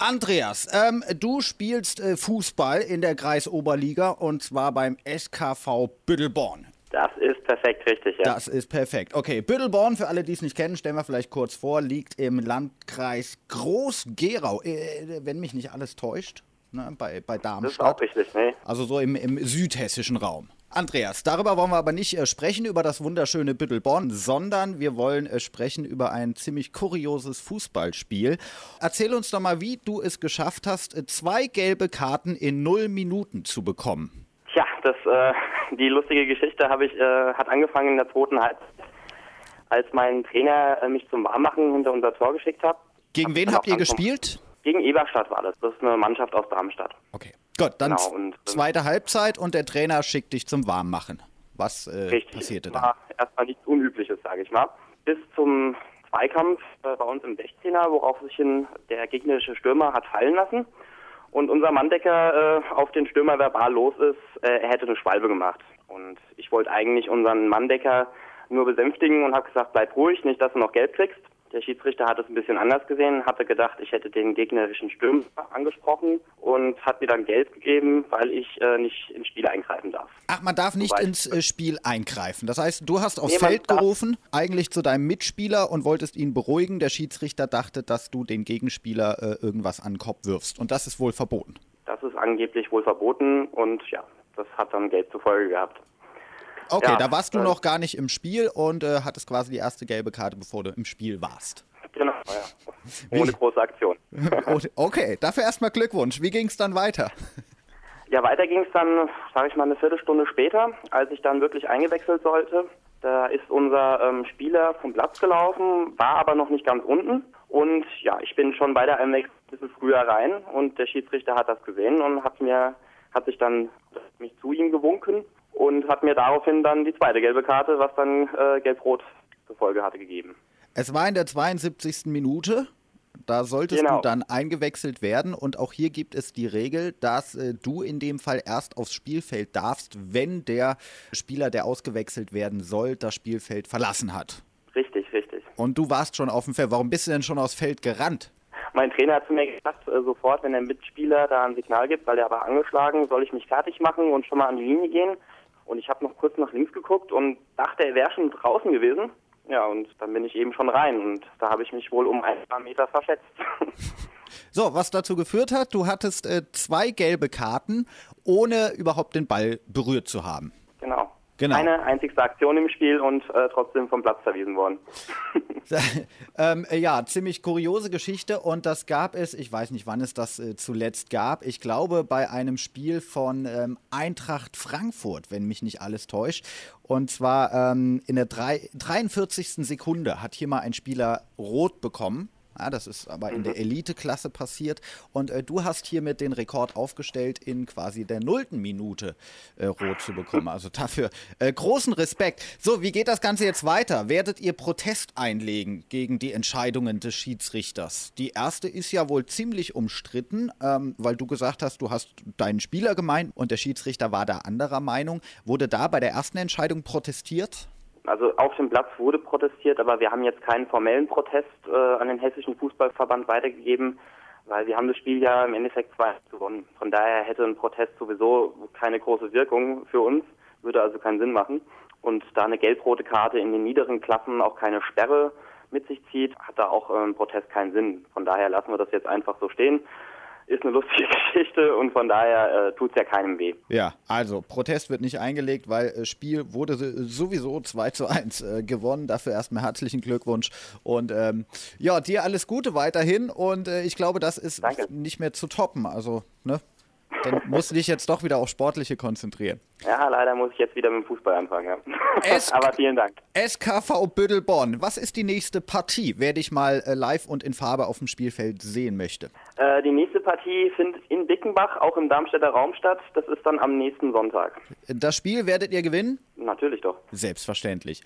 Andreas, ähm, du spielst äh, Fußball in der Kreisoberliga und zwar beim SKV Büttelborn. Das ist perfekt richtig, ja. Das ist perfekt. Okay, Büttelborn, für alle, die es nicht kennen, stellen wir vielleicht kurz vor, liegt im Landkreis Groß-Gerau, äh, wenn mich nicht alles täuscht, ne, bei, bei Darmstadt. Das ist auch richtig, ne? Also so im, im südhessischen Raum. Andreas, darüber wollen wir aber nicht äh, sprechen, über das wunderschöne Büttelborn, sondern wir wollen äh, sprechen über ein ziemlich kurioses Fußballspiel. Erzähl uns doch mal, wie du es geschafft hast, äh, zwei gelbe Karten in null Minuten zu bekommen. Tja, das, äh, die lustige Geschichte habe ich, äh, hat angefangen in der zweiten Halbzeit, als mein Trainer äh, mich zum Warmmachen hinter unser Tor geschickt hat. Gegen Hab wen habt ihr gespielt? Gegen Eberstadt war das. Das ist eine Mannschaft aus Darmstadt. Okay. Gut, dann Genau, und, ähm, zweite Halbzeit und der Trainer schickt dich zum Warmmachen. Was äh, Richtig. passierte dann? War erstmal nichts Unübliches, sage ich mal. Bis zum Zweikampf äh, bei uns im 16er, worauf sich hin der gegnerische Stürmer hat fallen lassen. Und unser Manndecker äh, auf den Stürmer verbal los ist, äh, er hätte eine Schwalbe gemacht. Und ich wollte eigentlich unseren Manndecker nur besänftigen und habe gesagt, bleib ruhig, nicht, dass du noch Geld kriegst. Der Schiedsrichter hat es ein bisschen anders gesehen, hatte gedacht, ich hätte den gegnerischen Stürmer angesprochen und hat mir dann Geld gegeben, weil ich äh, nicht ins Spiel eingreifen darf. Ach, man darf nicht ins äh, Spiel eingreifen. Das heißt, du hast aufs Nee, Feld gerufen, eigentlich zu deinem Mitspieler und wolltest ihn beruhigen. Der Schiedsrichter dachte, dass du den Gegenspieler äh, irgendwas an den Kopf wirfst. Und das ist wohl verboten. Das ist angeblich wohl verboten und ja, das hat dann Geld zur Folge gehabt. Okay, Ja, da warst du äh, noch gar nicht im Spiel und äh, hattest quasi die erste gelbe Karte, bevor du im Spiel warst. Genau, ja. Ohne große Aktion. Okay, dafür erstmal Glückwunsch. Wie ging es dann weiter? Ja, weiter ging es dann, sage ich mal, eine Viertelstunde später, als ich dann wirklich eingewechselt sollte. Da ist unser ähm, Spieler vom Platz gelaufen, war aber noch nicht ganz unten. Und ja, ich bin schon bei der Einwechslung ein bisschen früher rein und der Schiedsrichter hat das gesehen und hat mir, hat sich dann mich zu ihm gewunken und hat mir daraufhin dann die zweite gelbe Karte, was dann äh, gelb-rot zur Folge hatte, gegeben. Es war in der 72. Minute. Da solltest Genau. du dann eingewechselt werden. Und auch hier gibt es die Regel, dass äh, du in dem Fall erst aufs Spielfeld darfst, wenn der Spieler, der ausgewechselt werden soll, das Spielfeld verlassen hat. Richtig, richtig. Und du warst schon auf dem Feld. Warum bist du denn schon aufs Feld gerannt? Mein Trainer hat zu mir gesagt, äh, sofort, wenn der Mitspieler da ein Signal gibt, weil der war angeschlagen, soll ich mich fertig machen und schon mal an die Linie gehen. Und ich habe noch kurz nach links geguckt und dachte, er wäre schon draußen gewesen. Ja, und dann bin ich eben schon rein und da habe ich mich wohl um ein paar Meter verschätzt. So, was dazu geführt hat, du hattest äh, zwei gelbe Karten, ohne überhaupt den Ball berührt zu haben. genau. Genau. Eine einzigste Aktion im Spiel und äh, trotzdem vom Platz verwiesen worden. ähm, äh, ja, ziemlich kuriose Geschichte und das gab es, ich weiß nicht, wann es das äh, zuletzt gab. Ich glaube bei einem Spiel von ähm, Eintracht Frankfurt, wenn mich nicht alles täuscht. Und zwar ähm, in der drei, 43. Sekunde hat hier mal ein Spieler rot bekommen. Ja, das ist aber in der Elite-Klasse passiert. Und äh, du hast hiermit den Rekord aufgestellt, in quasi der nullten Minute äh, rot zu bekommen. Also dafür äh, großen Respekt. So, wie geht das Ganze jetzt weiter? Werdet ihr Protest einlegen gegen die Entscheidungen des Schiedsrichters? Die erste ist ja wohl ziemlich umstritten, ähm, weil du gesagt hast, du hast deinen Spieler gemeint und der Schiedsrichter war da anderer Meinung. Wurde da bei der ersten Entscheidung protestiert? Also auf dem Platz wurde protestiert, aber wir haben jetzt keinen formellen Protest äh, an den Hessischen Fußballverband weitergegeben, weil wir haben das Spiel ja im Endeffekt 2 gewonnen. Von daher hätte ein Protest sowieso keine große Wirkung für uns, würde also keinen Sinn machen. Und da eine gelb-rote Karte in den niederen Klassen auch keine Sperre mit sich zieht, hat da auch äh, ein Protest keinen Sinn. Von daher lassen wir das jetzt einfach so stehen. Ist eine lustige Geschichte und von daher äh, tut es ja keinem weh. Ja, also Protest wird nicht eingelegt, weil äh, Spiel wurde so- sowieso 2 zu 1 äh, gewonnen. Dafür erstmal herzlichen Glückwunsch. Und ähm, ja, dir alles Gute weiterhin. Und äh, ich glaube, das ist Danke. nicht mehr zu toppen. Also, ne? Dann musst du dich jetzt doch wieder auf Sportliche konzentrieren. Ja, leider muss ich jetzt wieder mit dem Fußball anfangen. Ja. Aber vielen Dank. SKV Büttelborn, was ist die nächste Partie, wer dich mal äh, live und in Farbe auf dem Spielfeld sehen möchte? Äh, die nächste Partie findet in Bickenbach, auch im Darmstädter Raum statt. Das ist dann am nächsten Sonntag. Das Spiel werdet ihr gewinnen? Natürlich doch. Selbstverständlich.